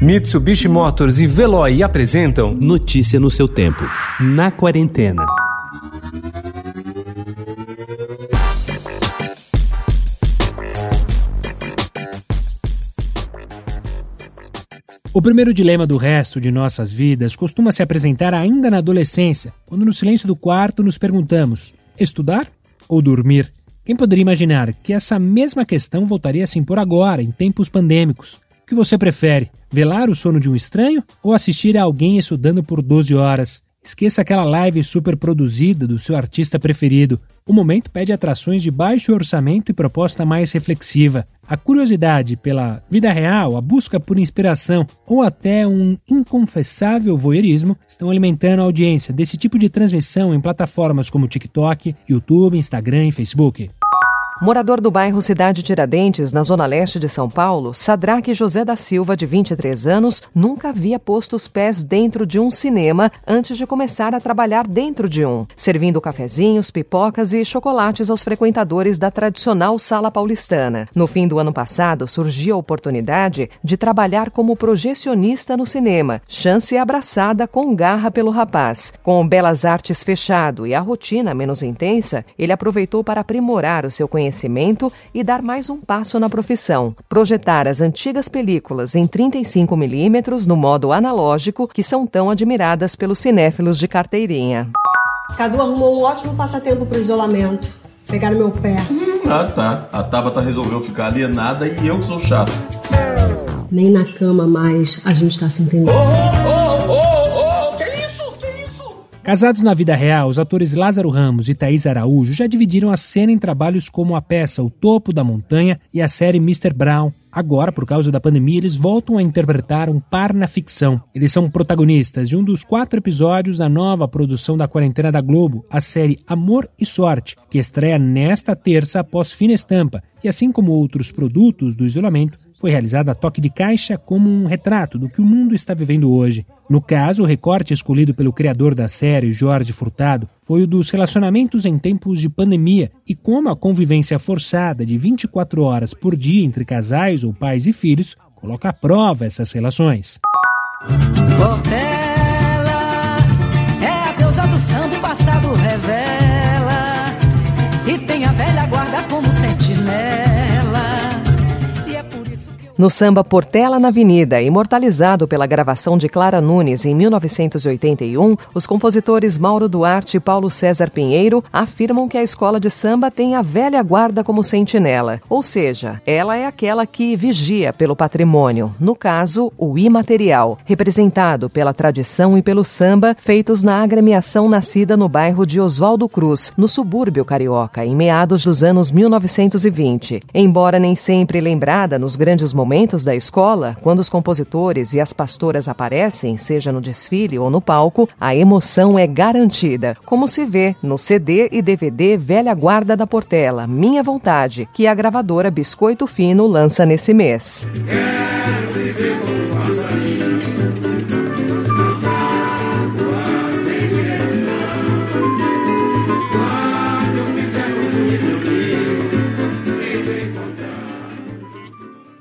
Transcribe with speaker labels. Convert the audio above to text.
Speaker 1: Mitsubishi Motors e Veloy apresentam
Speaker 2: Notícia no seu tempo. Na quarentena.
Speaker 3: O primeiro dilema do resto de nossas vidas costuma se apresentar ainda na adolescência, quando no silêncio do quarto nos perguntamos: estudar ou dormir? Quem poderia imaginar que essa mesma questão voltaria a se impor agora, em tempos pandêmicos? Que você prefere? Velar o sono de um estranho ou assistir a alguém estudando por 12 horas? Esqueça aquela live super produzida do seu artista preferido. O momento pede atrações de baixo orçamento e proposta mais reflexiva. A curiosidade pela vida real, a busca por inspiração ou até um inconfessável voyeurismo estão alimentando a audiência desse tipo de transmissão em plataformas como TikTok, YouTube, Instagram e Facebook.
Speaker 4: Morador do bairro Cidade Tiradentes, na zona leste de São Paulo, Sadraque José da Silva, de 23 anos, nunca havia posto os pés dentro de um cinema antes de começar a trabalhar dentro de um, servindo cafezinhos, pipocas e chocolates aos frequentadores da tradicional sala paulistana. No fim do ano passado, surgiu a oportunidade de trabalhar como projecionista no cinema, chance abraçada com garra pelo rapaz. Com Belas Artes fechado e a rotina menos intensa, ele aproveitou para aprimorar o seu conhecimento conhecimento e dar mais um passo na profissão. Projetar as antigas películas em 35mm no modo analógico, que são tão admiradas pelos cinéfilos de carteirinha.
Speaker 5: Cadu arrumou um ótimo passatempo para o isolamento. Pegar no meu pé.
Speaker 6: Ah, tá. A Tabata resolveu ficar alienada e eu que sou chato.
Speaker 5: Nem na cama mais a gente tá se entendendo. Oh,
Speaker 3: Casados na vida real, os atores Lázaro Ramos e Thaís Araújo já dividiram a cena em trabalhos como a peça O Topo da Montanha e a série Mr. Brown, Agora, por causa da pandemia, eles voltam a interpretar um par na ficção. Eles são protagonistas de um dos quatro episódios da nova produção da quarentena da Globo, a série Amor e Sorte, que estreia nesta terça após fina estampa, e assim como outros produtos do isolamento, foi realizada a toque de caixa como um retrato do que o mundo está vivendo hoje. No caso, o recorte escolhido pelo criador da série, Jorge Furtado, foi o dos relacionamentos em tempos de pandemia e como a convivência forçada de 24 horas por dia entre casais ou pais e filhos coloca à prova essas relações.
Speaker 7: Portela é a deusa do samba, o passado revela e tem a velha guarda como
Speaker 4: No samba Portela na Avenida, imortalizado pela gravação de Clara Nunes em 1981, os compositores Mauro Duarte e Paulo César Pinheiro afirmam que a escola de samba tem a velha guarda como sentinela, ou seja, ela é aquela que vigia pelo patrimônio, no caso, o imaterial, representado pela tradição e pelo samba feitos na agremiação nascida no bairro de Oswaldo Cruz, no subúrbio carioca, em meados dos anos 1920. Embora nem sempre lembrada nos grandes momentos momentos da escola, quando os compositores e as pastoras aparecem, seja no desfile ou no palco, a emoção é garantida, como se vê no CD e DVD Velha Guarda da Portela, Minha Vontade, que a gravadora Biscoito Fino lança nesse mês.